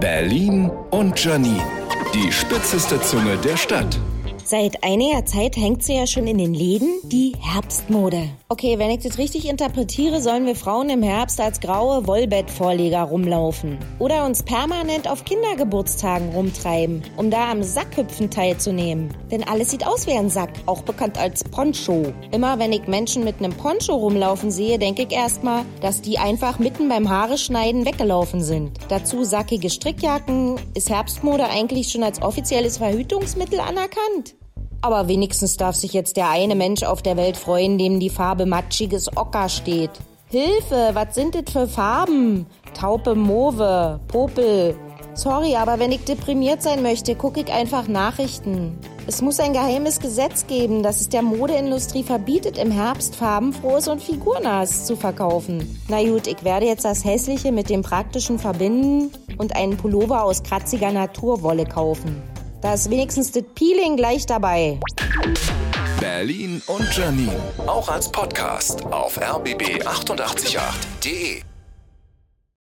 Berlin und Janine. Die spitzeste Zunge der Stadt. Seit einiger Zeit hängt sie ja schon in den Läden, die Herbstmode. Okay, wenn ich das richtig interpretiere, sollen wir Frauen im Herbst als graue Wollbettvorleger rumlaufen. Oder uns permanent auf Kindergeburtstagen rumtreiben, um da am Sackhüpfen teilzunehmen. Denn alles sieht aus wie ein Sack, auch bekannt als Poncho. Immer wenn ich Menschen mit einem Poncho rumlaufen sehe, denke ich erstmal, dass die einfach mitten beim Haare schneiden weggelaufen sind. Dazu sackige Strickjacken. Ist Herbstmode eigentlich schon als offizielles Verhütungsmittel anerkannt? Aber wenigstens darf sich jetzt der eine Mensch auf der Welt freuen, dem die Farbe matschiges Ocker steht. Hilfe, was sind das für Farben? Taupe Mauve, Popel. Sorry, aber wenn ich deprimiert sein möchte, gucke ich einfach Nachrichten. Es muss ein geheimes Gesetz geben, das es der Modeindustrie verbietet, im Herbst farbenfrohes und figurnahes zu verkaufen. Na gut, ich werde jetzt das Hässliche mit dem Praktischen verbinden und einen Pullover aus kratziger Naturwolle kaufen. Da ist wenigstens das Peeling gleich dabei. Berlin und Janine. Auch als Podcast auf rbb888.de.